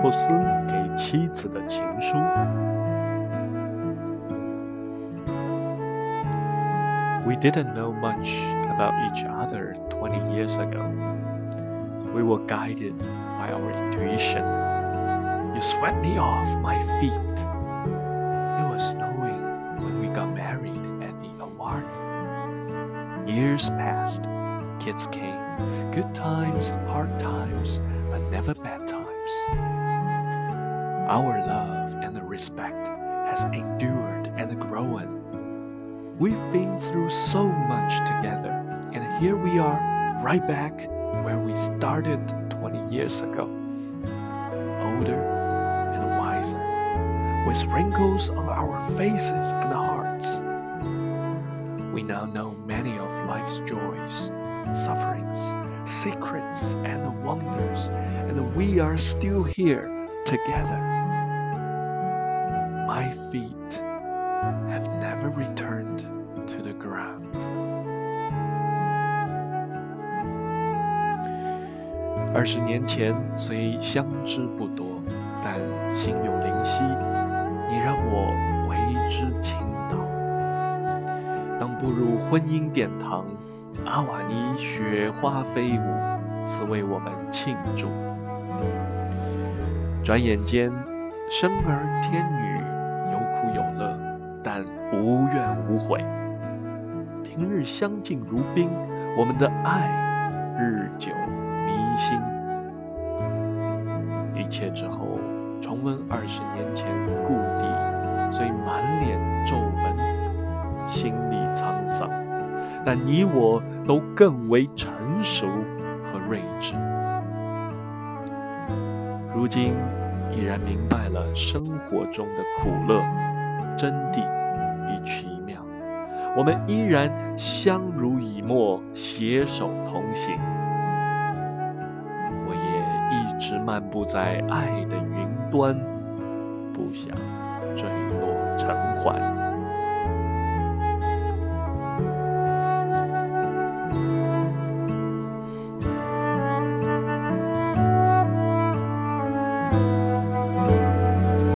布斯给妻子的情书。We didn't know much about each other 20 years ago. We were guided by our intuition. You swept me off my feet. It was snowing when we got married at the award. Years passed. Kids came. Good times, hard times, but never bad times. Our love and respect has endured and grown. We've been through so much together, and here we are, right back where we started 20 years ago. Older and wiser, with wrinkles on our faces and hearts. We now know many of life's joys, sufferings, secrets, and wonders, and we are still here together. My feet have never returned to the ground. 二十年前虽相知不多，但心有灵犀，你让我为之倾倒。当步入婚姻殿堂，阿瓦尼雪花飞舞，似为我们庆祝。转眼间，生儿天女，有苦有乐，但无怨无悔。平日相敬如宾，我们的爱日久弥新。一切之后，重温二十年前故地，虽满脸皱纹，心里沧桑，但你我都更为成熟和睿智。如今已然明白了生活中的苦乐、真谛与奇妙，我们依然相濡以沫，携手同行。我也一直漫步在爱的云端，不想坠落尘寰。